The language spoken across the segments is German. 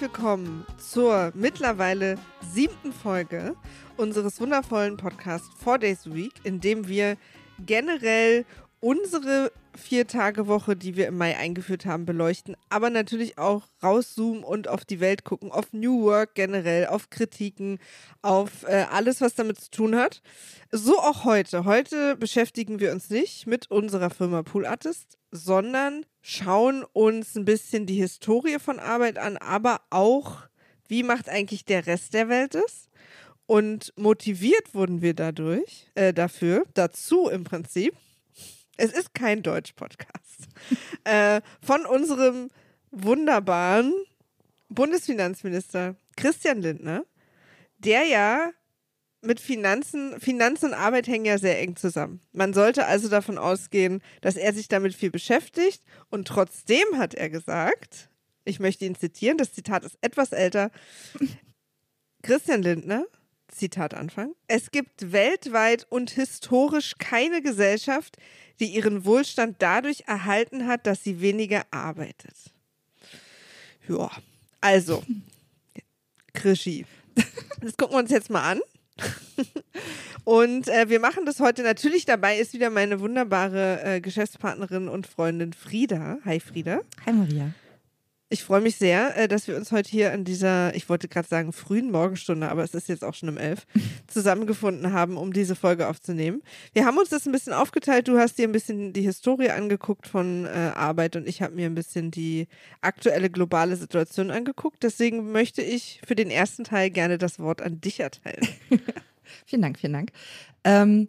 Willkommen zur mittlerweile siebten Folge unseres wundervollen Podcasts Four Days a Week, in dem wir generell unsere Vier-Tage-Woche, die wir im Mai eingeführt haben, beleuchten, aber natürlich auch rauszoomen und auf die Welt gucken, auf New Work generell, auf Kritiken, auf äh, alles, was damit zu tun hat. So auch heute. Heute beschäftigen wir uns nicht mit unserer Firma Pool Artist, sondern schauen uns ein bisschen die Historie von Arbeit an, aber auch, wie macht eigentlich der Rest der Welt es? Und motiviert wurden wir dadurch, äh, dafür, dazu im Prinzip. Es ist kein Deutsch-Podcast. äh, von unserem wunderbaren Bundesfinanzminister Christian Lindner, der ja mit Finanzen, Finanzen und Arbeit hängen ja sehr eng zusammen. Man sollte also davon ausgehen, dass er sich damit viel beschäftigt und trotzdem hat er gesagt, ich möchte ihn zitieren, das Zitat ist etwas älter, Christian Lindner, Zitat Anfang, es gibt weltweit und historisch keine Gesellschaft, die ihren Wohlstand dadurch erhalten hat, dass sie weniger arbeitet. Ja, also, Krischi. Das gucken wir uns jetzt mal an. Und äh, wir machen das heute. Natürlich dabei ist wieder meine wunderbare äh, Geschäftspartnerin und Freundin Frieda. Hi Frieda. Hi Maria. Ich freue mich sehr, äh, dass wir uns heute hier an dieser, ich wollte gerade sagen, frühen Morgenstunde, aber es ist jetzt auch schon um elf, zusammengefunden haben, um diese Folge aufzunehmen. Wir haben uns das ein bisschen aufgeteilt. Du hast dir ein bisschen die Historie angeguckt von äh, Arbeit und ich habe mir ein bisschen die aktuelle globale Situation angeguckt. Deswegen möchte ich für den ersten Teil gerne das Wort an dich erteilen. vielen Dank, vielen Dank. Ähm,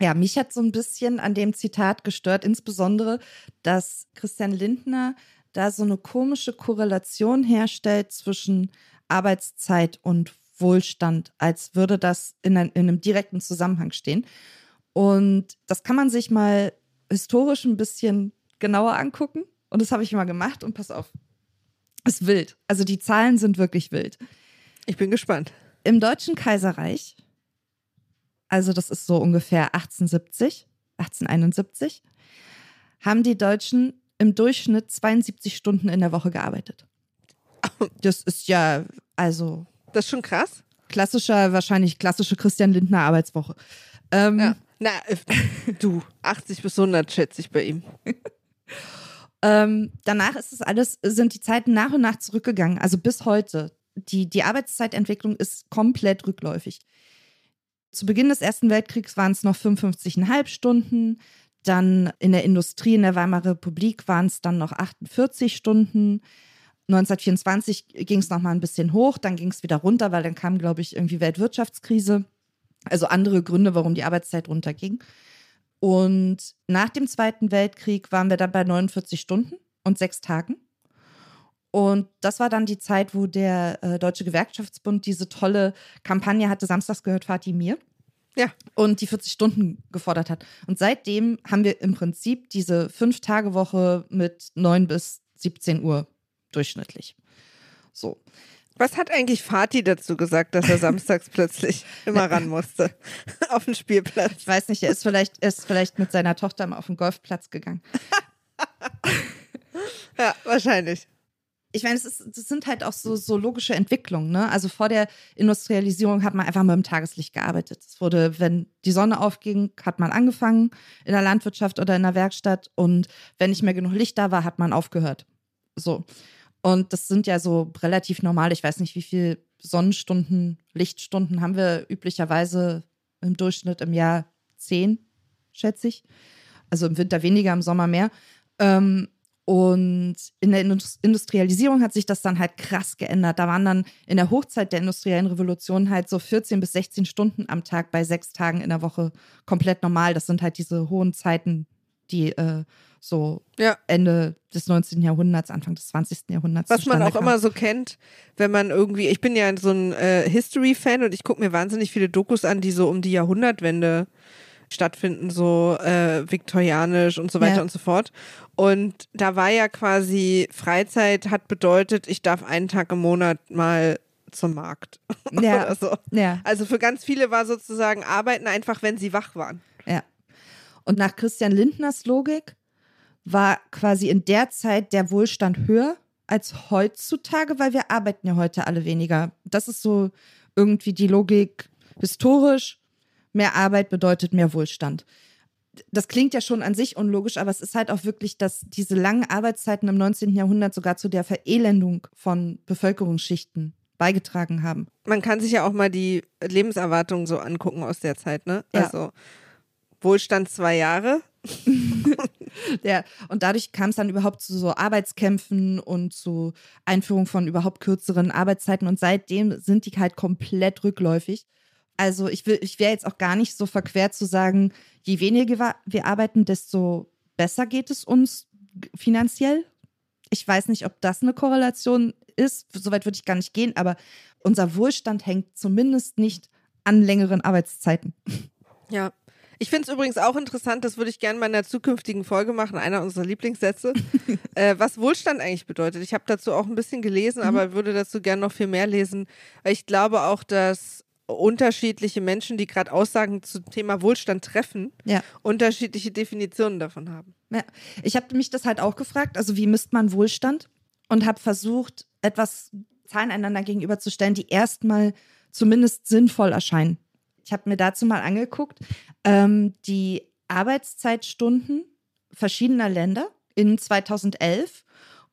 ja, mich hat so ein bisschen an dem Zitat gestört, insbesondere, dass Christian Lindner da so eine komische Korrelation herstellt zwischen Arbeitszeit und Wohlstand, als würde das in, ein, in einem direkten Zusammenhang stehen. Und das kann man sich mal historisch ein bisschen genauer angucken. Und das habe ich mal gemacht. Und pass auf, ist wild. Also die Zahlen sind wirklich wild. Ich bin gespannt. Im Deutschen Kaiserreich, also das ist so ungefähr 1870, 1871, haben die Deutschen im Durchschnitt 72 Stunden in der Woche gearbeitet. Das ist ja, also. Das ist schon krass. Klassischer, wahrscheinlich klassische Christian Lindner Arbeitswoche. Ähm, ja. Na, äh, du, 80 bis 100 schätze ich bei ihm. ähm, danach ist es alles, sind die Zeiten nach und nach zurückgegangen, also bis heute. Die, die Arbeitszeitentwicklung ist komplett rückläufig. Zu Beginn des Ersten Weltkriegs waren es noch 55,5 Stunden. Dann in der Industrie in der Weimarer Republik waren es dann noch 48 Stunden. 1924 ging es nochmal ein bisschen hoch, dann ging es wieder runter, weil dann kam, glaube ich, irgendwie Weltwirtschaftskrise. Also andere Gründe, warum die Arbeitszeit runterging. Und nach dem Zweiten Weltkrieg waren wir dann bei 49 Stunden und sechs Tagen. Und das war dann die Zeit, wo der äh, Deutsche Gewerkschaftsbund diese tolle Kampagne hatte, Samstags gehört Fatih mir. Ja. Und die 40 Stunden gefordert hat. Und seitdem haben wir im Prinzip diese Fünf-Tage-Woche mit 9 bis 17 Uhr durchschnittlich. So. Was hat eigentlich Fatih dazu gesagt, dass er samstags plötzlich immer ran musste auf den Spielplatz? Ich weiß nicht, er ist vielleicht, er ist vielleicht mit seiner Tochter mal auf den Golfplatz gegangen. ja, wahrscheinlich ich meine, es, ist, das sind halt auch so, so logische Entwicklungen. Ne? Also vor der Industrialisierung hat man einfach mit dem Tageslicht gearbeitet. Es wurde, wenn die Sonne aufging, hat man angefangen in der Landwirtschaft oder in der Werkstatt. Und wenn nicht mehr genug Licht da war, hat man aufgehört. So. Und das sind ja so relativ normal. Ich weiß nicht, wie viele Sonnenstunden, Lichtstunden haben wir üblicherweise im Durchschnitt im Jahr? Zehn, schätze ich. Also im Winter weniger, im Sommer mehr. Ähm, und in der Industrialisierung hat sich das dann halt krass geändert. Da waren dann in der Hochzeit der industriellen Revolution halt so 14 bis 16 Stunden am Tag bei sechs Tagen in der Woche komplett normal. Das sind halt diese hohen Zeiten, die äh, so Ja. Ende des 19. Jahrhunderts, Anfang des 20. Jahrhunderts. Was man auch kam. immer so kennt, wenn man irgendwie, ich bin ja so ein äh, History-Fan und ich gucke mir wahnsinnig viele Dokus an, die so um die Jahrhundertwende stattfinden, so äh, viktorianisch und so weiter Ja. und so fort. Und da war ja quasi Freizeit hat bedeutet, ich darf einen Tag im Monat mal zum Markt. Ja. So. Ja, Also für ganz viele war sozusagen Arbeiten einfach, wenn sie wach waren. ja. Und nach Christian Lindners Logik war quasi in der Zeit der Wohlstand höher als heutzutage, weil wir arbeiten ja heute alle weniger. Das ist so irgendwie die Logik historisch. Mehr Arbeit bedeutet mehr Wohlstand. Das klingt ja schon an sich unlogisch, aber es ist halt auch wirklich, dass diese langen Arbeitszeiten im 19. Jahrhundert sogar zu der Verelendung von Bevölkerungsschichten beigetragen haben. Man kann sich ja auch mal die Lebenserwartung so angucken aus der Zeit, ne? Ja. Also Wohlstand zwei Jahre. Ja, und dadurch kam es dann überhaupt zu so Arbeitskämpfen und zu Einführung von überhaupt kürzeren Arbeitszeiten und seitdem sind die halt komplett rückläufig. Also ich will, ich wäre jetzt auch gar nicht so verquert zu sagen, je weniger wir- arbeiten, desto besser geht es uns finanziell. Ich weiß nicht, ob das eine Korrelation ist. Soweit würde ich gar nicht gehen, aber unser Wohlstand hängt zumindest nicht an längeren Arbeitszeiten. Ja. Ich finde es übrigens auch interessant, das würde ich gerne mal in einer zukünftigen Folge machen, einer unserer Lieblingssätze, äh, was Wohlstand eigentlich bedeutet. Ich habe dazu auch ein bisschen gelesen, aber würde dazu gerne noch viel mehr lesen, weil ich glaube auch, dass unterschiedliche Menschen, die gerade Aussagen zum Thema Wohlstand treffen, Ja. unterschiedliche Definitionen davon haben. Ja, ich habe mich das halt auch gefragt, also wie misst man Wohlstand? Und habe versucht, etwas Zahlen einander gegenüberzustellen, die erstmal zumindest sinnvoll erscheinen. Ich habe mir dazu mal angeguckt, ähm, die Arbeitszeitstunden verschiedener Länder in 2011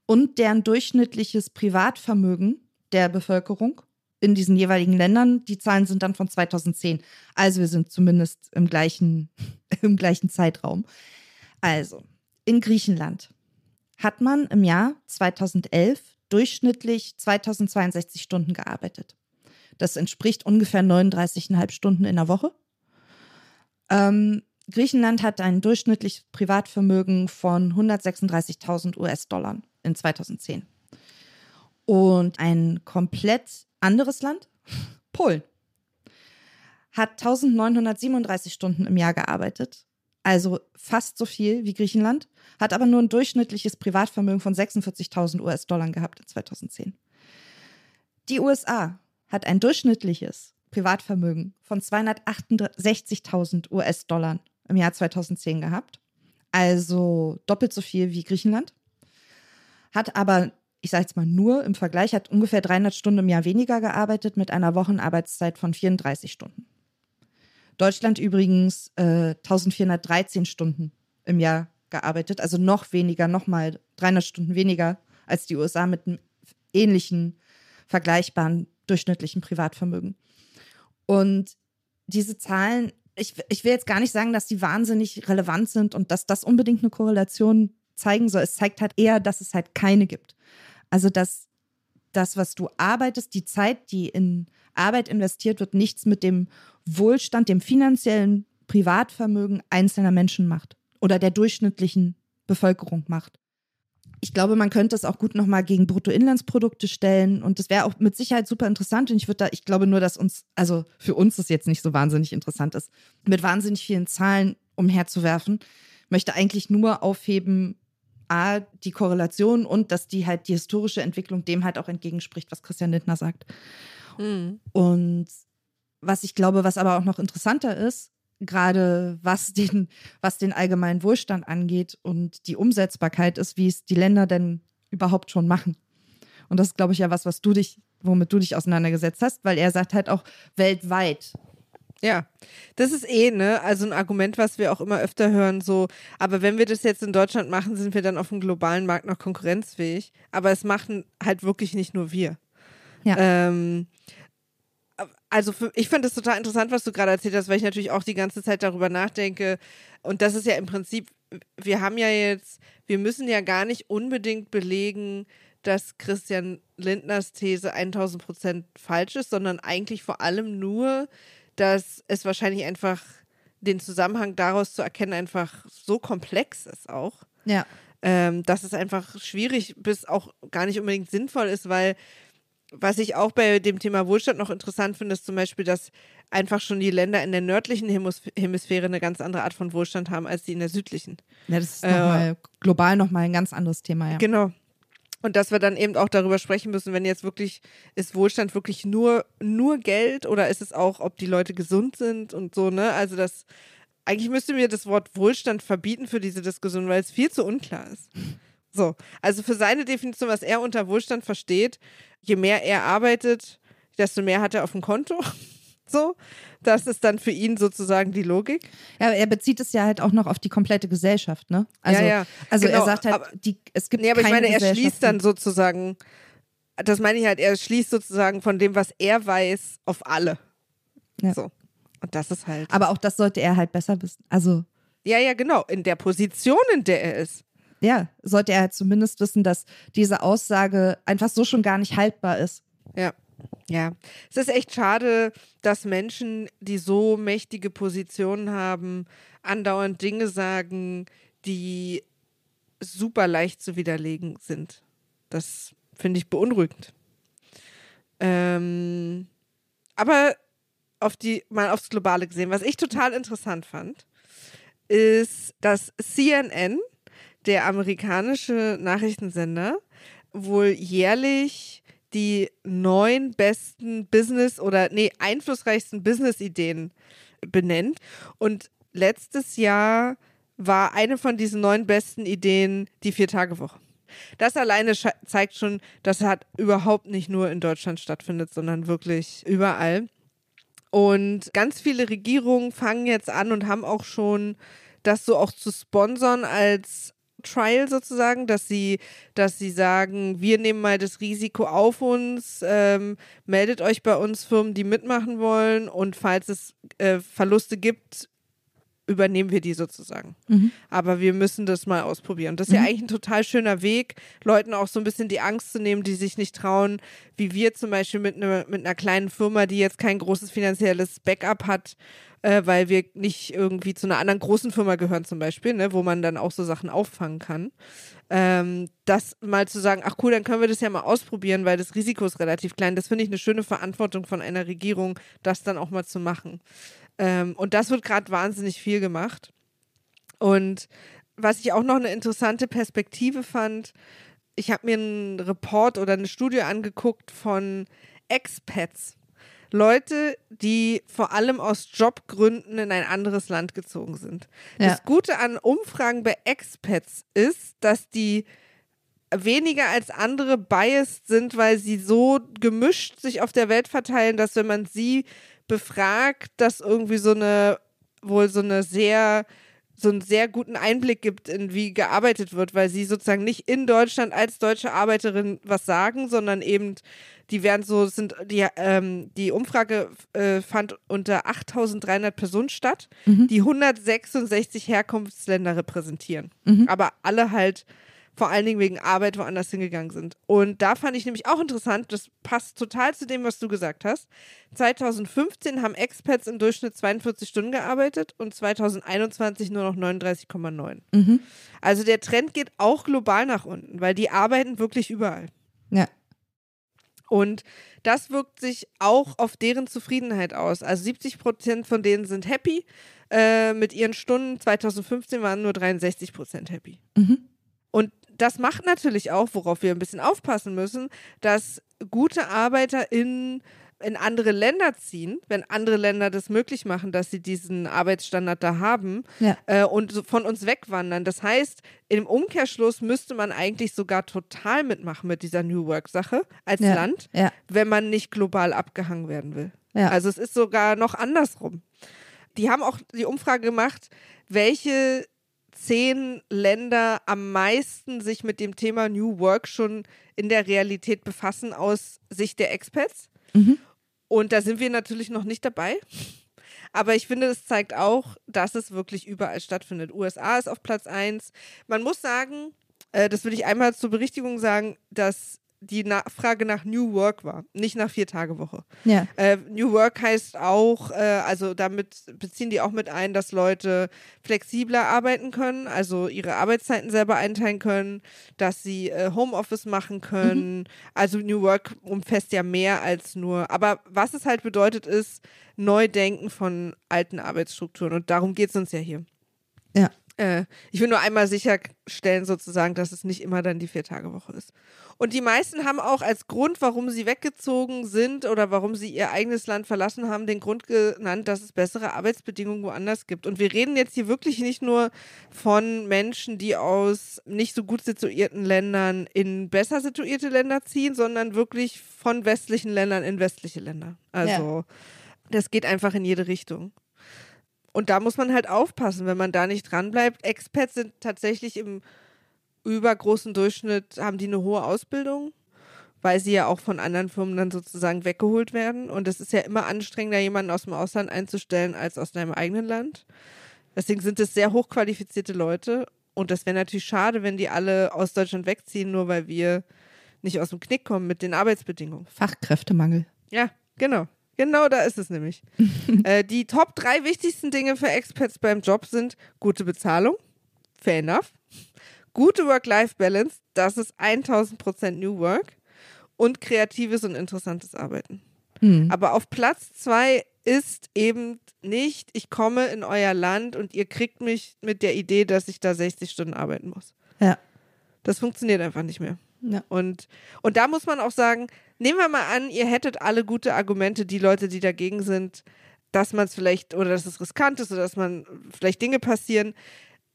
und deren durchschnittliches Privatvermögen der Bevölkerung in diesen jeweiligen Ländern. Die Zahlen sind dann von 2010. Also wir sind zumindest im gleichen, im gleichen Zeitraum. Also, in Griechenland hat man im Jahr 2011 durchschnittlich 2062 Stunden gearbeitet. Das entspricht ungefähr 39,5 Stunden in der Woche. Ähm, Griechenland hat ein durchschnittliches Privatvermögen von 136.000 US-Dollar in 2010. Und ein komplett anderes Land, Polen, hat 1937 Stunden im Jahr gearbeitet. Also fast so viel wie Griechenland, hat aber nur ein durchschnittliches Privatvermögen von 46.000 US-Dollar gehabt in 2010. Die USA hat ein durchschnittliches Privatvermögen von 268.000 US-Dollar im Jahr 2010 gehabt, also doppelt so viel wie Griechenland, hat aber, ich sage jetzt mal nur im Vergleich, hat ungefähr 300 Stunden im Jahr weniger gearbeitet mit einer Wochenarbeitszeit von 34 Stunden. Deutschland übrigens äh, 1413 Stunden im Jahr gearbeitet, also noch weniger, nochmal 300 Stunden weniger als die USA mit einem ähnlichen, vergleichbaren durchschnittlichen Privatvermögen. Und diese Zahlen, ich, ich will jetzt gar nicht sagen, dass die wahnsinnig relevant sind und dass das unbedingt eine Korrelation zeigen soll. Es zeigt halt eher, dass es halt keine gibt. Also, dass das, was du arbeitest, die Zeit, die in Arbeit investiert wird, nichts mit dem Wohlstand, dem finanziellen Privatvermögen einzelner Menschen macht oder der durchschnittlichen Bevölkerung macht. Ich glaube, man könnte es auch gut nochmal gegen Bruttoinlandsprodukte stellen und das wäre auch mit Sicherheit super interessant und ich würde da, ich glaube nur, dass uns, also für uns das jetzt nicht so wahnsinnig interessant ist, mit wahnsinnig vielen Zahlen umherzuwerfen. Möchte eigentlich nur aufheben, A, die Korrelation und dass die halt die historische Entwicklung dem halt auch entgegenspricht, was Christian Lindner sagt. Und was ich glaube, was aber auch noch interessanter ist, gerade was den, was den allgemeinen Wohlstand angeht und die Umsetzbarkeit ist, wie es die Länder denn überhaupt schon machen. Und das ist, glaube ich, ja was, was du dich, womit du dich auseinandergesetzt hast, weil er sagt halt auch weltweit. Ja, das ist eh, ne, also ein Argument, was wir auch immer öfter hören, so, aber wenn wir das jetzt in Deutschland machen, sind wir dann auf dem globalen Markt noch konkurrenzfähig. Aber es machen halt wirklich nicht nur wir. Ja. Ähm, also für, ich finde es total interessant, was du gerade erzählt hast, weil ich natürlich auch die ganze Zeit darüber nachdenke. Und das ist ja im Prinzip, wir haben ja jetzt, wir müssen ja gar nicht unbedingt belegen, dass Christian Lindners These 1000 Prozent falsch ist, sondern eigentlich vor allem nur, dass es wahrscheinlich einfach den Zusammenhang daraus zu erkennen einfach so komplex ist auch. Ja. Ähm, dass es einfach schwierig bis auch gar nicht unbedingt sinnvoll ist, weil was ich auch bei dem Thema Wohlstand noch interessant finde, ist zum Beispiel, dass einfach schon die Länder in der nördlichen Hemis Hemisphäre eine ganz andere Art von Wohlstand haben als die in der südlichen. Ja, das ist Äh, noch mal, global nochmal ein ganz anderes Thema, ja. Genau. Und dass wir dann eben auch darüber sprechen müssen, wenn jetzt wirklich, ist Wohlstand wirklich nur, nur Geld oder ist es auch, ob die Leute gesund sind und so, ne? Also das, eigentlich müsste mir das Wort Wohlstand verbieten für diese Diskussion, weil es viel zu unklar ist. So, also für seine Definition, was er unter Wohlstand versteht, je mehr er arbeitet, desto mehr hat er auf dem Konto. So, das ist dann für ihn sozusagen die Logik. Ja, er bezieht es ja halt auch noch auf die komplette Gesellschaft, ne? Also, Ja, ja, also genau, er sagt halt, aber- die, es gibt Nee, aber ich keine meine, er schließt dann sozusagen, das meine ich halt, er schließt sozusagen von dem, was er weiß, auf alle. Ja. So. Und das ist halt. Aber auch das sollte er halt besser wissen. Also, ja, ja, genau. In der Position, in der er ist. ja, sollte er halt zumindest wissen, dass diese Aussage einfach so schon gar nicht haltbar ist. Ja. Ja. Es ist echt schade, dass Menschen, die so mächtige Positionen haben, andauernd Dinge sagen, die super leicht zu widerlegen sind. Das finde ich beunruhigend. Ähm, aber auf die, mal aufs Globale gesehen, was ich total interessant fand, ist, dass CNN, der amerikanische Nachrichtensender, wohl jährlich die neun besten Business- oder, nee, einflussreichsten Business-Ideen benennt. Und letztes Jahr war eine von diesen neun besten Ideen die Vier-Tage-Woche. Das alleine zeigt schon, dass es halt überhaupt nicht nur in Deutschland stattfindet, sondern wirklich überall. Und ganz viele Regierungen fangen jetzt an und haben auch schon das so auch zu sponsern als Trial sozusagen, dass sie, dass sie sagen, wir nehmen mal das Risiko auf uns, ähm, meldet euch bei uns Firmen, die mitmachen wollen und falls es äh, Verluste gibt, übernehmen wir die sozusagen. Aber wir müssen das mal ausprobieren. Das ist ja eigentlich ein total schöner Weg, Leuten auch so ein bisschen die Angst zu nehmen, die sich nicht trauen, wie wir zum Beispiel mit, ne, mit einer kleinen Firma, die jetzt kein großes finanzielles Backup hat, äh, weil wir nicht irgendwie zu einer anderen großen Firma gehören zum Beispiel, ne, wo man dann auch so Sachen auffangen kann. Ähm, das mal zu sagen, ach cool, dann können wir das ja mal ausprobieren, weil das Risiko ist relativ klein. Das finde ich eine schöne Verantwortung von einer Regierung, das dann auch mal zu machen. Ähm, und das wird gerade wahnsinnig viel gemacht. Und was ich auch noch eine interessante Perspektive fand, ich habe mir einen Report oder eine Studie angeguckt von Expats. Leute, die vor allem aus Jobgründen in ein anderes Land gezogen sind. Ja. Das Gute an Umfragen bei Expats ist, dass die weniger als andere biased sind, weil sie so gemischt sich auf der Welt verteilen, dass wenn man sie befragt, das irgendwie so eine wohl so eine sehr so einen sehr guten Einblick gibt, in wie gearbeitet wird, weil sie sozusagen nicht in Deutschland als deutsche Arbeiterin was sagen, sondern eben die werden so sind die ähm, die Umfrage äh, fand unter 8.300 Personen statt, die 166 Herkunftsländer repräsentieren, aber alle halt vor allen Dingen wegen Arbeit woanders hingegangen sind. Und da fand ich nämlich auch interessant, das passt total zu dem, was du gesagt hast. 2015 haben Expats im Durchschnitt 42 Stunden gearbeitet und 2021 nur noch 39,9. Mhm. Also der Trend geht auch global nach unten, weil die arbeiten wirklich überall. Ja. Und das wirkt sich auch auf deren Zufriedenheit aus. Also 70 Prozent von denen sind happy äh, mit ihren Stunden. 2015 waren nur 63 Prozent happy. Mhm. Und das macht natürlich auch, worauf wir ein bisschen aufpassen müssen, dass gute Arbeiter in, in andere Länder ziehen, wenn andere Länder das möglich machen, dass sie diesen Arbeitsstandard da haben Ja. äh, und von uns wegwandern. Das heißt, im Umkehrschluss müsste man eigentlich sogar total mitmachen mit dieser New Work-Sache als Ja. Land, Ja. wenn man nicht global abgehangen werden will. Also es ist sogar noch andersrum. Die haben auch die Umfrage gemacht, welche zehn Länder am meisten sich mit dem Thema New Work schon in der Realität befassen aus Sicht der Expats. Mhm. Und da sind wir natürlich noch nicht dabei. Aber ich finde, es zeigt auch, dass es wirklich überall stattfindet. USA ist auf Platz 1. Man muss sagen, äh, das will ich einmal zur Berichtigung sagen, dass die Nachfrage nach New Work war, nicht nach Vier-Tage-Woche. Ja. Äh, New Work heißt auch, äh, also damit beziehen die auch mit ein, dass Leute flexibler arbeiten können, also ihre Arbeitszeiten selber einteilen können, dass sie äh, Homeoffice machen können. Also New Work umfasst ja mehr als nur. Aber was es halt bedeutet, ist Neudenken von alten Arbeitsstrukturen. Und darum geht es uns ja hier. Ja. Äh, ich will nur einmal sicherstellen, sozusagen, dass es nicht immer dann die Vier-Tage-Woche ist. Und die meisten haben auch als Grund, warum sie weggezogen sind oder warum sie ihr eigenes Land verlassen haben, den Grund genannt, dass es bessere Arbeitsbedingungen woanders gibt. Und wir reden jetzt hier wirklich nicht nur von Menschen, die aus nicht so gut situierten Ländern in besser situierte Länder ziehen, sondern wirklich von westlichen Ländern in westliche Länder. Also das geht einfach in jede Richtung. Und da muss man halt aufpassen, wenn man da nicht dranbleibt. Expats sind tatsächlich im übergroßen Durchschnitt, haben die eine hohe Ausbildung, weil sie ja auch von anderen Firmen dann sozusagen weggeholt werden. Und es ist ja immer anstrengender, jemanden aus dem Ausland einzustellen, als aus deinem eigenen Land. Deswegen sind es sehr hochqualifizierte Leute. Und das wäre natürlich schade, wenn die alle aus Deutschland wegziehen, nur weil wir nicht aus dem Knick kommen mit den Arbeitsbedingungen. Fachkräftemangel. Ja, genau. Genau da ist es nämlich. äh, die Top drei wichtigsten Dinge für Expats beim Job sind gute Bezahlung, fair enough, gute Work-Life-Balance, das ist 1000% New Work und kreatives und interessantes Arbeiten. Hm. Aber auf Platz zwei ist eben nicht, ich komme in euer Land und ihr kriegt mich mit der Idee, dass ich da 60 Stunden arbeiten muss. Ja. Das funktioniert einfach nicht mehr. Ja. Und, und da muss man auch sagen, nehmen wir mal an, ihr hättet alle gute Argumente, die Leute, die dagegen sind, dass man es vielleicht oder dass es riskant ist oder dass man vielleicht Dinge passieren.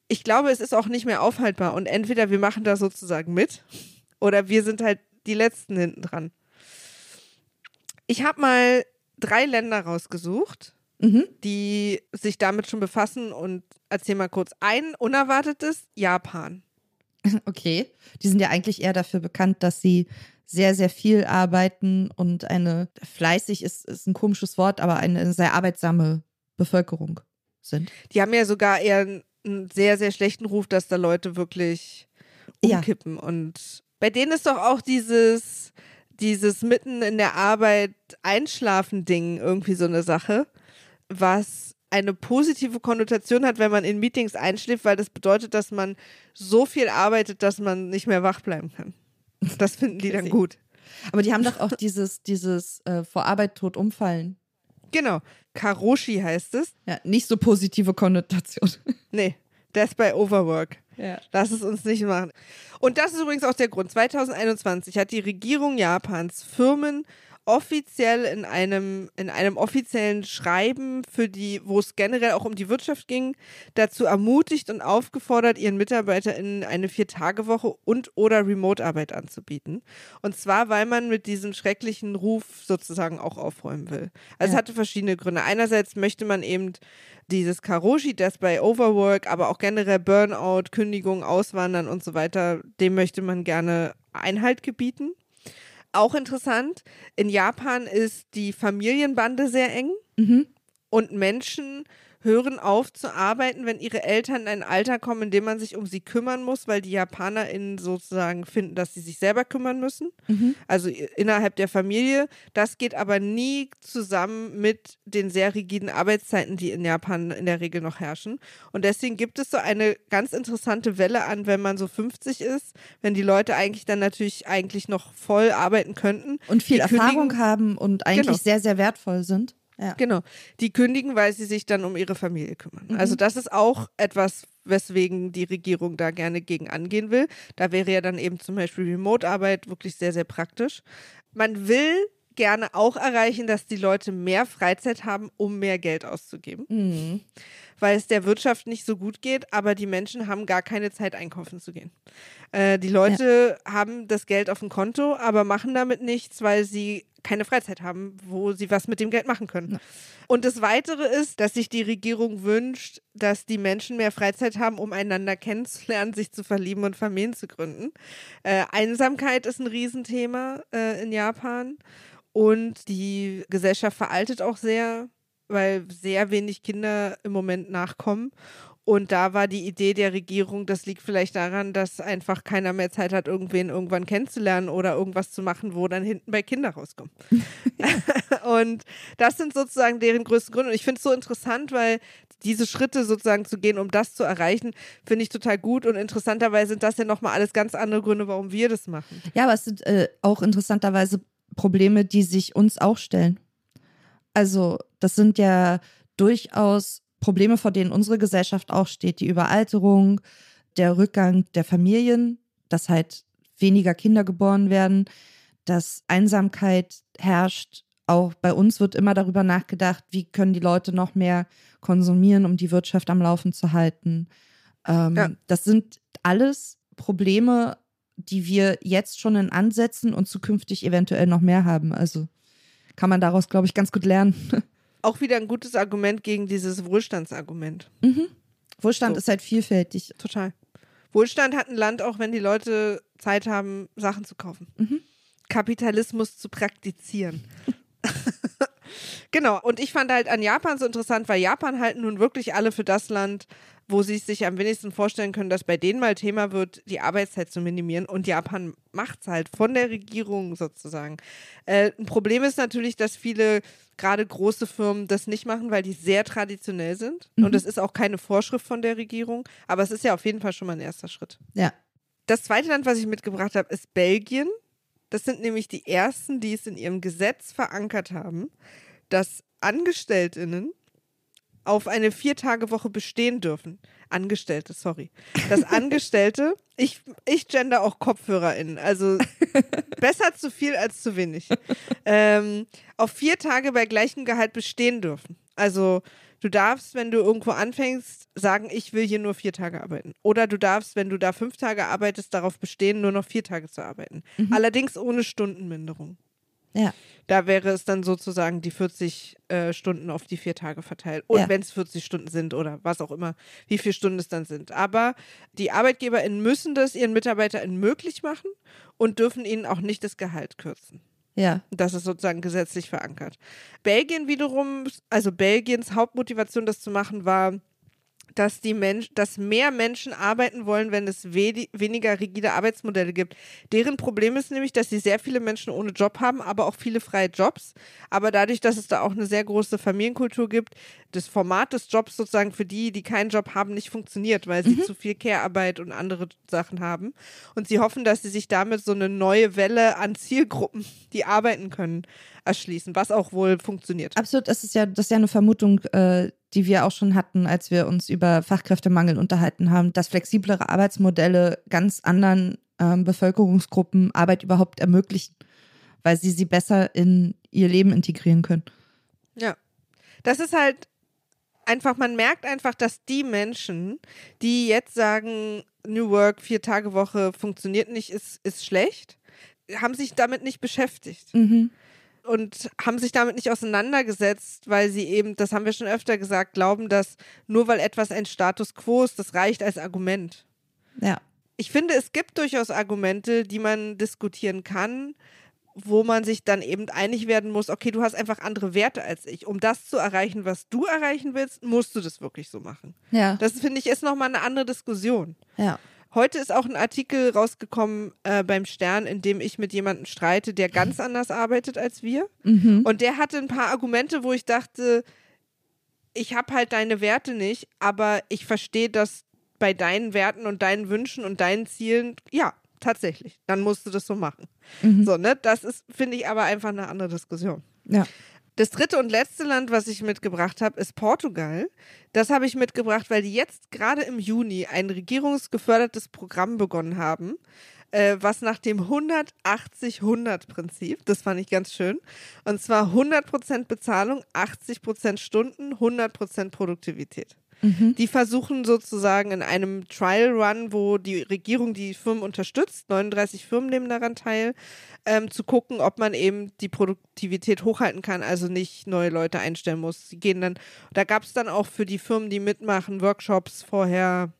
Ich glaube, es ist auch nicht mehr aufhaltbar und entweder wir machen da sozusagen mit oder wir sind halt die Letzten hinten dran. Ich habe mal drei Länder rausgesucht, Mhm. die sich damit schon befassen und erzähl mal kurz. Ein unerwartetes, Japan. Okay. Die sind ja eigentlich eher dafür bekannt, dass sie sehr, sehr viel arbeiten und eine fleißig ist, ist ein komisches Wort, aber eine sehr arbeitsame Bevölkerung sind. Die haben ja sogar eher einen- sehr, sehr schlechten Ruf, dass da Leute wirklich Ja. umkippen. Und bei denen ist doch auch dieses, dieses mitten in der Arbeit Einschlafen-Ding irgendwie so eine Sache, was eine positive Konnotation hat, wenn man in Meetings einschläft, weil das bedeutet, dass man so viel arbeitet, dass man nicht mehr wach bleiben kann. Das finden die dann gut. Aber die haben doch auch dieses, dieses äh, vor Arbeit tot umfallen. Genau. Karoshi heißt es. Ja, nicht so positive Konnotation. Nee, Death by Overwork. Ja. Lass es uns nicht machen. Und das ist übrigens auch der Grund. 2021 hat die Regierung Japans Firmen offiziell in einem, in einem offiziellen Schreiben für die, wo es generell auch um die Wirtschaft ging, dazu ermutigt und aufgefordert, ihren MitarbeiterInnen eine Vier-Tage-Woche und oder Remote-Arbeit anzubieten. Und zwar, weil man mit diesem schrecklichen Ruf sozusagen auch aufräumen will. Also es Ja. hatte verschiedene Gründe. Einerseits möchte man eben dieses Karoshi, das bei Overwork, aber auch generell Burnout, Kündigung, Auswandern und so weiter, dem möchte man gerne Einhalt gebieten. Auch interessant, in Japan ist die Familienbande sehr eng Mhm. und Menschen hören auf zu arbeiten, wenn ihre Eltern in ein Alter kommen, in dem man sich um sie kümmern muss, weil die JapanerInnen sozusagen finden, dass sie sich selber kümmern müssen. Mhm. Also innerhalb der Familie. Das geht aber nie zusammen mit den sehr rigiden Arbeitszeiten, die in Japan in der Regel noch herrschen. Und deswegen gibt es so eine ganz interessante Welle an, wenn man so 50 ist, wenn die Leute eigentlich dann natürlich eigentlich noch voll arbeiten könnten. Und viel Erfahrung haben und eigentlich Genau. sehr, sehr wertvoll sind. Ja. Genau. Die kündigen, weil sie sich dann um ihre Familie kümmern. Mhm. Also das ist auch etwas, weswegen die Regierung da gerne gegen angehen will. Da wäre ja dann eben zum Beispiel Remote-Arbeit wirklich sehr, sehr praktisch. Man will gerne auch erreichen, dass die Leute mehr Freizeit haben, um mehr Geld auszugeben, Mhm. Weil es der Wirtschaft nicht so gut geht, aber die Menschen haben gar keine Zeit, einkaufen zu gehen. Äh, die Leute haben das Geld auf dem Konto, aber machen damit nichts, weil sie keine Freizeit haben, wo sie was mit dem Geld machen können. Ja. Und das Weitere ist, dass sich die Regierung wünscht, dass die Menschen mehr Freizeit haben, um einander kennenzulernen, sich zu verlieben und Familien zu gründen. Äh, Einsamkeit ist ein Riesenthema äh, in Japan und die Gesellschaft veraltet auch sehr, weil sehr wenig Kinder im Moment nachkommen. Und da war die Idee der Regierung, das liegt vielleicht daran, dass einfach keiner mehr Zeit hat, irgendwen irgendwann kennenzulernen oder irgendwas zu machen, wo dann hinten bei Kinder rauskommen. und das sind sozusagen deren größten Gründe. Und ich finde es so interessant, weil diese Schritte sozusagen zu gehen, um das zu erreichen, finde ich total gut. Und interessanterweise sind das ja nochmal alles ganz andere Gründe, warum wir das machen. Ja, aber es sind äh, auch interessanterweise Probleme, die sich uns auch stellen. Also, das sind ja durchaus Probleme, vor denen unsere Gesellschaft auch steht, die Überalterung, der Rückgang der Familien, dass halt weniger Kinder geboren werden, dass Einsamkeit herrscht. Auch bei uns wird immer darüber nachgedacht, wie können die Leute noch mehr konsumieren, um die Wirtschaft am Laufen zu halten. Ähm, ja. Das sind alles Probleme, die wir jetzt schon in Ansätzen und zukünftig eventuell noch mehr haben. Also kann man daraus, glaube ich, ganz gut lernen. auch wieder ein gutes Argument gegen dieses Wohlstandsargument. Mhm. Wohlstand so. ist halt vielfältig. Total. Wohlstand hat ein Land auch, wenn die Leute Zeit haben, Sachen zu kaufen. Mhm. Kapitalismus zu praktizieren. genau. Und ich fand halt an Japan so interessant, weil Japan halt nun wirklich alle für das Land wo sie sich am wenigsten vorstellen können, dass bei denen mal Thema wird, die Arbeitszeit zu minimieren. Und Japan macht es halt von der Regierung sozusagen. Äh, ein Problem ist natürlich, dass viele gerade große Firmen das nicht machen, weil die sehr traditionell sind. Mhm. Und das ist auch keine Vorschrift von der Regierung. Aber es ist ja auf jeden Fall schon mal ein erster Schritt. Ja. Das zweite Land, was ich mitgebracht habe, ist Belgien. Das sind nämlich die ersten, die es in ihrem Gesetz verankert haben, dass AngestelltInnen auf eine Viertagewoche bestehen dürfen. Angestellte, sorry. Das Angestellte, ich, ich gender auch KopfhörerInnen, also besser zu viel als zu wenig. Ähm, auf vier Tage bei gleichem Gehalt bestehen dürfen. Also du darfst, wenn du irgendwo anfängst, sagen, ich will hier nur vier Tage arbeiten. Oder du darfst, wenn du da fünf Tage arbeitest, darauf bestehen, nur noch vier Tage zu arbeiten. Mhm. Allerdings ohne Stundenminderung. Ja. Da wäre es dann sozusagen die 40 äh, Stunden auf die vier Tage verteilt. Und ja. wenn es 40 Stunden sind oder was auch immer, wie viele Stunden es dann sind. Aber die ArbeitgeberInnen müssen das ihren MitarbeiterInnen möglich machen und dürfen ihnen auch nicht das Gehalt kürzen. Ja. Das ist sozusagen gesetzlich verankert. Belgien wiederum, also Belgiens Hauptmotivation, das zu machen, war, dass die Mensch, dass mehr Menschen arbeiten wollen, wenn es we weniger rigide Arbeitsmodelle gibt. Deren Problem ist nämlich, dass sie sehr viele Menschen ohne Job haben, aber auch viele freie Jobs. Aber dadurch, dass es da auch eine sehr große Familienkultur gibt, das Format des Jobs sozusagen für die, die keinen Job haben, nicht funktioniert, weil sie mhm. zu viel Care-Arbeit und andere Sachen haben. Und sie hoffen, dass sie sich damit so eine neue Welle an Zielgruppen, die arbeiten können, erschließen, was auch wohl funktioniert. Absolut, das ist ja, das ist ja eine Vermutung, äh, die wir auch schon hatten, als wir uns über Fachkräftemangel unterhalten haben, dass flexiblere Arbeitsmodelle ganz anderen ähm, Bevölkerungsgruppen Arbeit überhaupt ermöglichen, weil sie sie besser in ihr Leben integrieren können. Ja, das ist halt einfach, man merkt einfach, dass die Menschen, die jetzt sagen, New Work, vier Tage Woche funktioniert nicht, ist, ist schlecht, haben sich damit nicht beschäftigt. Mhm und haben sich damit nicht auseinandergesetzt, weil sie eben, das haben wir schon öfter gesagt, glauben, dass nur weil etwas ein Status quo ist, das reicht als Argument. Ja. Ich finde, es gibt durchaus Argumente, die man diskutieren kann, wo man sich dann eben einig werden muss, okay, du hast einfach andere Werte als ich. Um das zu erreichen, was du erreichen willst, musst du das wirklich so machen. Ja. Das finde ich ist nochmal eine andere Diskussion. Ja. Heute ist auch ein Artikel rausgekommen äh, beim Stern, in dem ich mit jemandem streite, der ganz anders arbeitet als wir. Mhm. Und der hatte ein paar Argumente, wo ich dachte, ich habe halt deine Werte nicht, aber ich verstehe das bei deinen Werten und deinen Wünschen und deinen Zielen. Ja, tatsächlich. Dann musst du das so machen. Mhm. So, ne? Das ist, finde ich, aber einfach eine andere Diskussion. Ja. Das dritte und letzte Land, was ich mitgebracht habe, ist Portugal. Das habe ich mitgebracht, weil die jetzt gerade im Juni ein regierungsgefördertes Programm begonnen haben, äh, was nach dem 180-100-Prinzip, das fand ich ganz schön, und zwar 100% Bezahlung, 80% Stunden, 100% Produktivität. Mhm. Die versuchen sozusagen in einem Trial Run, wo die Regierung die Firmen unterstützt, 39 Firmen nehmen daran teil, ähm, zu gucken, ob man eben die Produktivität hochhalten kann, also nicht neue Leute einstellen muss. Sie gehen dann, da gab es dann auch für die Firmen, die mitmachen, Workshops vorher,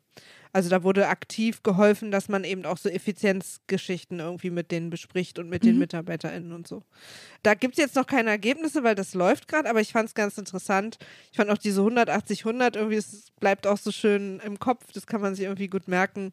Also da wurde aktiv geholfen, dass man eben auch so Effizienzgeschichten irgendwie mit denen bespricht und mit den Mhm. MitarbeiterInnen und so. Da gibt es jetzt noch keine Ergebnisse, weil das läuft gerade, aber ich fand es ganz interessant. Ich fand auch diese 180-100 irgendwie, es bleibt auch so schön im Kopf, das kann man sich irgendwie gut merken.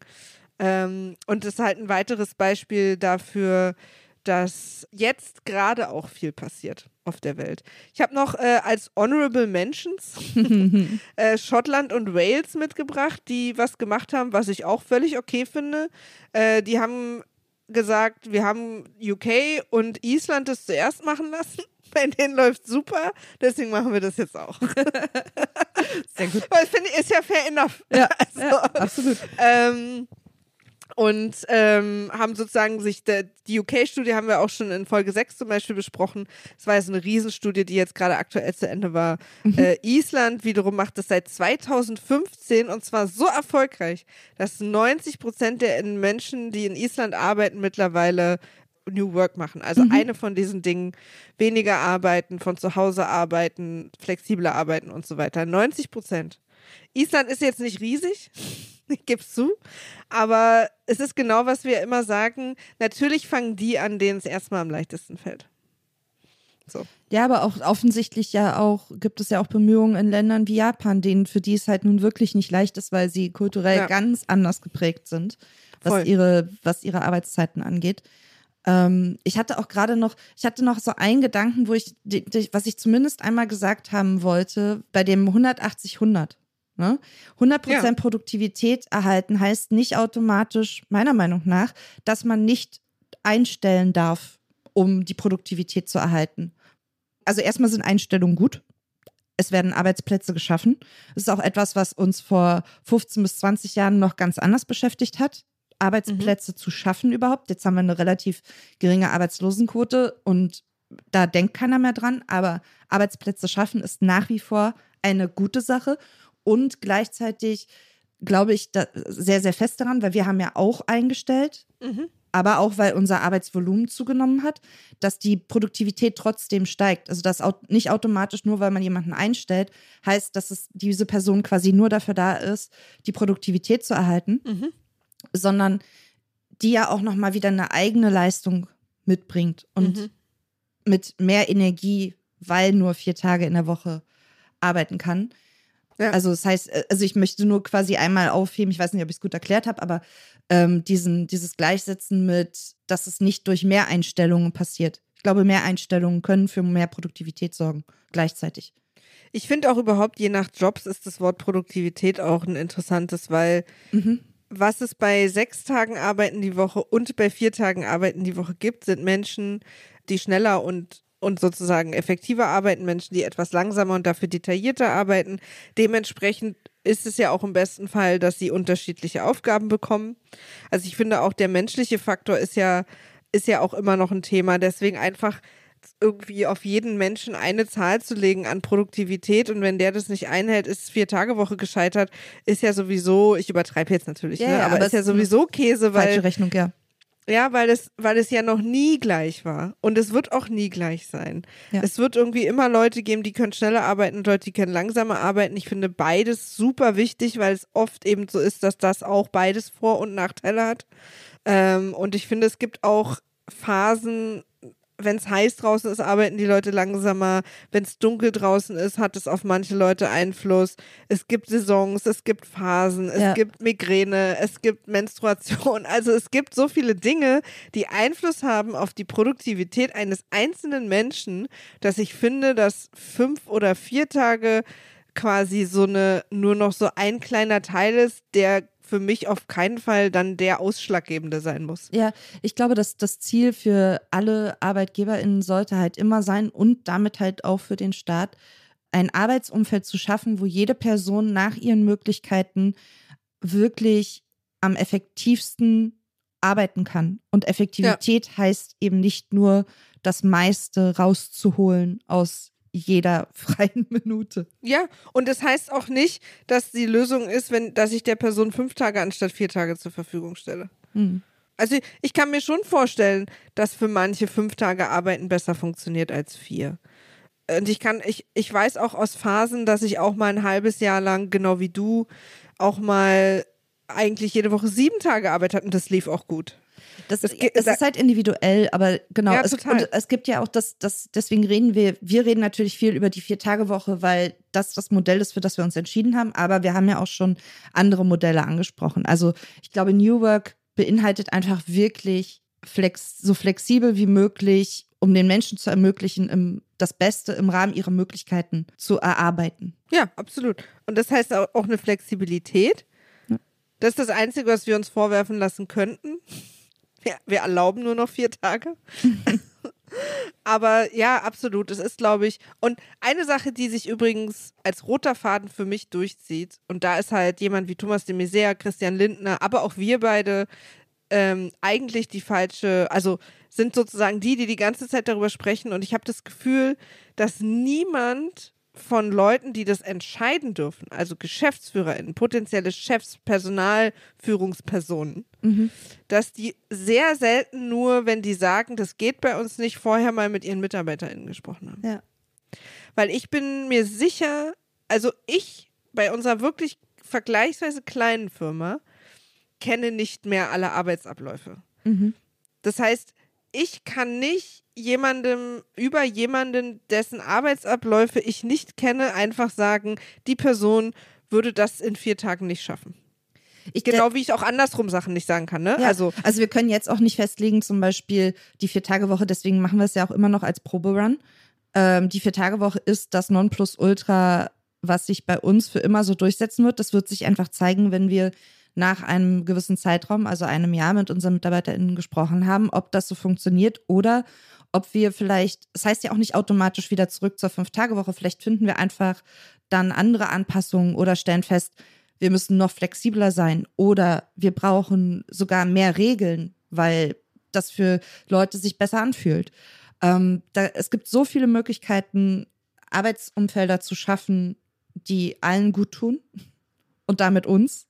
Ähm, und das ist halt ein weiteres Beispiel dafür, dass jetzt gerade auch viel passiert auf der Welt. Ich habe noch äh, als Honorable Mentions äh, Schottland und Wales mitgebracht, die was gemacht haben, was ich auch völlig okay finde. Äh, die haben gesagt, wir haben UK und Island das zuerst machen lassen. Bei denen läuft super, deswegen machen wir das jetzt auch. Sehr gut. Weil finde ich, ist ja fair enough. Ja, Also, ja absolut. ähm, und ähm, haben sozusagen sich, der, die UK-Studie haben wir auch schon in Folge 6 zum Beispiel besprochen. Es war ja so eine Riesenstudie, die jetzt gerade aktuell zu Ende war. Äh, Island wiederum macht das seit 2015 und zwar so erfolgreich, dass 90 Prozent der Menschen, die in Island arbeiten, mittlerweile New Work machen. Also eine von diesen Dingen, weniger arbeiten, von zu Hause arbeiten, flexibler arbeiten und so weiter. 90 Prozent. Island ist jetzt nicht riesig, es zu, aber es ist genau, was wir immer sagen. Natürlich fangen die an, denen es erstmal am leichtesten fällt. So. Ja, aber auch offensichtlich ja auch, gibt es ja auch Bemühungen in Ländern wie Japan, denen für die es halt nun wirklich nicht leicht ist, weil sie kulturell Ja. ganz anders geprägt sind, Voll. was ihre, was ihre Arbeitszeiten angeht. Ähm, ich hatte auch gerade noch, ich hatte noch so einen Gedanken, wo ich, die, die, was ich zumindest einmal gesagt haben wollte, bei dem 180-100. Ne? 100% Ja. Produktivität erhalten heißt nicht automatisch, meiner Meinung nach, dass man nicht einstellen darf, um die Produktivität zu erhalten. Also erstmal sind Einstellungen gut. Es werden Arbeitsplätze geschaffen. Das ist auch etwas, was uns vor 15 bis 20 Jahren noch ganz anders beschäftigt hat. Arbeitsplätze zu schaffen überhaupt. Jetzt haben wir eine relativ geringe Arbeitslosenquote und da denkt keiner mehr dran. Aber Arbeitsplätze schaffen ist nach wie vor eine gute Sache und gleichzeitig glaube ich sehr, sehr fest daran, weil wir haben ja auch eingestellt, Mhm. aber auch weil unser Arbeitsvolumen zugenommen hat, dass die Produktivität trotzdem steigt. Also dass au nicht automatisch nur, weil man jemanden einstellt, heißt, dass es diese Person quasi nur dafür da ist, die Produktivität zu erhalten, Mhm. sondern die ja auch noch mal wieder eine eigene Leistung mitbringt und Mhm. mit mehr Energie, weil nur vier Tage in der Woche arbeiten kann. Ja. Also das heißt, äh, also ich möchte nur quasi einmal aufheben, ich weiß nicht, ob ich es gut erklärt habe, aber ähm, diesen, dieses Gleichsetzen mit, dass es nicht durch Mehreinstellungen passiert. Ich glaube, Mehreinstellungen können für mehr Produktivität sorgen, gleichzeitig. Ich finde auch überhaupt, je nach Jobs ist das Wort Produktivität auch ein interessantes, weil Mhm. was es bei sechs Tagen Arbeiten die Woche und bei vier Tagen Arbeiten die Woche gibt, sind Menschen, die schneller und, und sozusagen effektiver arbeiten, Menschen, die etwas langsamer und dafür detaillierter arbeiten. Dementsprechend ist es ja auch im besten Fall, dass sie unterschiedliche Aufgaben bekommen. Also ich finde auch der menschliche Faktor ist ja, ist ja auch immer noch ein Thema. Deswegen einfach irgendwie auf jeden Menschen eine Zahl zu legen an Produktivität und wenn der das nicht einhält, ist vier Tage Woche gescheitert, ist ja sowieso, ich übertreibe jetzt natürlich, Ja, ne? aber, aber ist ja sowieso Käse, Falsche weil Rechnung, ja. Ja, weil es, weil es ja noch nie gleich war. Und es wird auch nie gleich sein. Ja. Es wird irgendwie immer Leute geben, die können schneller arbeiten und Leute, die können langsamer arbeiten. Ich finde beides super wichtig, weil es oft eben so ist, dass das auch beides Vor- und Nachteile hat. Ähm, und ich finde, es gibt auch Phasen, wenn es heiß draußen ist, arbeiten die Leute langsamer. Wenn es dunkel draußen ist, hat es auf manche Leute Einfluss. Es gibt Saisons, es gibt Phasen, es Ja. gibt Migräne, es gibt Menstruation. Also es gibt so viele Dinge, die Einfluss haben auf die Produktivität eines einzelnen Menschen, dass ich finde, dass fünf oder vier Tage quasi so eine nur noch so ein kleiner Teil ist, der für mich auf keinen Fall dann der ausschlaggebende sein muss. Ja, ich glaube, dass das Ziel für alle ArbeitgeberInnen sollte halt immer sein und damit halt auch für den Staat, ein Arbeitsumfeld zu schaffen, wo jede Person nach ihren Möglichkeiten wirklich am effektivsten arbeiten kann. Und Effektivität heißt eben nicht nur das meiste rauszuholen aus jeder freien Minute. Ja, und das heißt auch nicht, dass die Lösung ist, wenn, dass ich der Person fünf Tage anstatt vier Tage zur Verfügung stelle. Hm. Also ich kann mir schon vorstellen, dass für manche fünf Tage Arbeiten besser funktioniert als vier. Und ich kann, ich, ich weiß auch aus Phasen, dass ich auch mal ein halbes Jahr lang, genau wie du, auch mal eigentlich jede Woche sieben Tage Arbeit hat und das lief auch gut. Das, Das es ge- da- ist halt individuell, aber genau. Ja, es, total. und es gibt ja auch das, das, deswegen reden wir, wir reden natürlich viel über die Vier-Tage-Woche, weil das das Modell ist, für das wir uns entschieden haben. Aber wir haben ja auch schon andere Modelle angesprochen. Also ich glaube, New Work beinhaltet einfach wirklich flex, so flexibel wie möglich, um den Menschen zu ermöglichen, im, das Beste im Rahmen ihrer Möglichkeiten zu erarbeiten. Ja, absolut. Und das heißt auch auch eine Flexibilität. Das ist das Einzige, was wir uns vorwerfen lassen könnten. Ja, wir erlauben nur noch vier Tage. Aber ja, absolut. Es ist, glaube ich. Und eine Sache, die sich übrigens als roter Faden für mich durchzieht, und da ist halt jemand wie Thomas de Maizière, Christian Lindner, aber auch wir beide ähm, eigentlich die falsche, also sind sozusagen die, die die ganze Zeit darüber sprechen. Und ich habe das Gefühl, dass niemand von Leuten, die das entscheiden dürfen, also GeschäftsführerInnen, potenzielle Chefs, Personalführungspersonen, dass die sehr selten nur, wenn die sagen, das geht bei uns nicht, vorher mal mit ihren MitarbeiterInnen gesprochen haben. Ja. Weil ich bin mir sicher, also ich bei unserer wirklich vergleichsweise kleinen Firma kenne nicht mehr alle Arbeitsabläufe. Mhm. Das heißt, ich kann nicht jemandem über jemanden, dessen Arbeitsabläufe ich nicht kenne, einfach sagen, die Person würde das in vier Tagen nicht schaffen. Ich Genau wie ich auch andersrum Sachen nicht sagen kann, ne? Ja, Also, also wir können jetzt auch nicht festlegen, zum Beispiel die Vier-Tage-Woche, deswegen machen wir es ja auch immer noch als Proberun. Ähm, die Vier-Tage-Woche ist das Nonplusultra, was sich bei uns für immer so durchsetzen wird. Das wird sich einfach zeigen, wenn wir nach einem gewissen Zeitraum, also einem Jahr, mit unseren MitarbeiterInnen gesprochen haben, ob das so funktioniert oder ob wir vielleicht, das heißt ja auch nicht automatisch wieder zurück zur Fünf-Tage-Woche, vielleicht finden wir einfach dann andere Anpassungen oder stellen fest, wir müssen noch flexibler sein oder wir brauchen sogar mehr Regeln, weil das für Leute sich besser anfühlt. Ähm, da, es gibt so viele Möglichkeiten, Arbeitsumfelder zu schaffen, die allen gut tun und damit uns,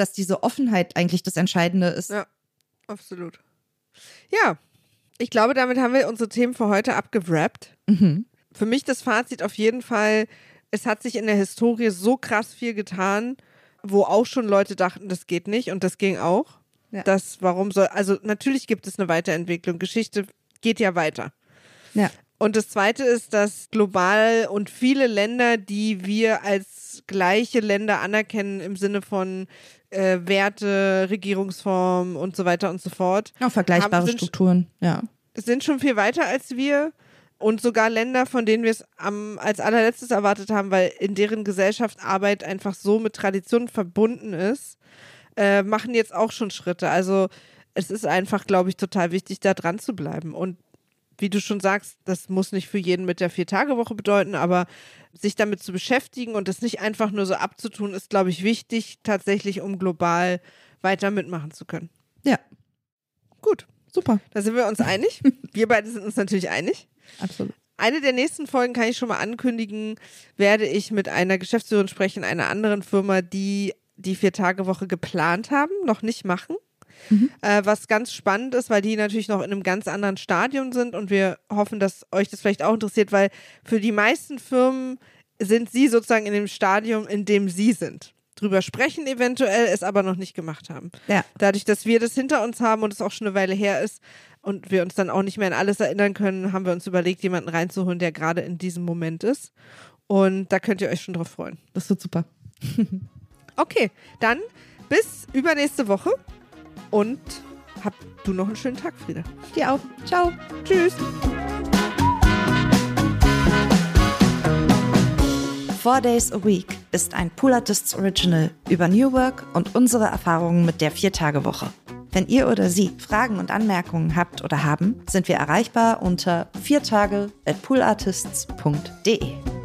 dass diese Offenheit eigentlich das Entscheidende ist. Ja. absolut. Ja, ich glaube, damit haben wir unsere Themen für heute abgewrappt. Mhm. Für mich das Fazit auf jeden Fall, es hat sich in der Historie so krass viel getan, wo auch schon Leute dachten, das geht nicht und das ging auch. Ja. Das, warum soll, also natürlich gibt es eine Weiterentwicklung. Geschichte geht ja weiter. Ja. Und das Zweite ist, dass global und viele Länder, die wir als gleiche Länder anerkennen im Sinne von äh, Werte, Regierungsform und so weiter und so fort, Auch vergleichbare Haben- sind- Strukturen, ja. sind schon viel weiter als wir und sogar Länder, von denen wir es am, als allerletztes erwartet haben, weil in deren Gesellschaft Arbeit einfach so mit Tradition verbunden ist, äh, machen jetzt auch schon Schritte. Also es ist einfach, glaube ich, total wichtig, da dran zu bleiben. Und wie du schon sagst, das muss nicht für jeden mit der Vier-Tage-Woche bedeuten, aber sich damit zu beschäftigen und das nicht einfach nur so abzutun, ist, glaube ich, wichtig, tatsächlich, um global weiter mitmachen zu können. Ja, Gut, super, da sind wir uns einig. Wir beide sind uns natürlich einig. absolut. Eine der nächsten Folgen kann ich schon mal ankündigen, werde ich mit einer Geschäftsführerin sprechen, einer anderen Firma, die die Vier-Tage-Woche geplant haben, noch nicht machen. Äh, was ganz spannend ist, weil die natürlich noch in einem ganz anderen Stadium sind und wir hoffen, dass euch das vielleicht auch interessiert, weil für die meisten Firmen sind sie sozusagen in dem Stadium, in dem sie sind. Drüber sprechen eventuell, es aber noch nicht gemacht haben. Ja. Dadurch, dass wir das hinter uns haben und es auch schon eine Weile her ist und wir uns dann auch nicht mehr an alles erinnern können, haben wir uns überlegt, jemanden reinzuholen, der gerade in diesem Moment ist. Und da könnt ihr euch schon drauf freuen. Das wird super. Okay, dann bis übernächste Woche und habt du noch einen schönen Tag, Frieda. Dir auch. Ciao. Tschüss. Four Days a Week ist ein Pool Artists Original über New Work und unsere Erfahrungen mit der Vier-Tage-Woche. Wenn ihr oder sie Fragen und Anmerkungen habt oder haben, sind wir erreichbar unter viertage at poolartists.de.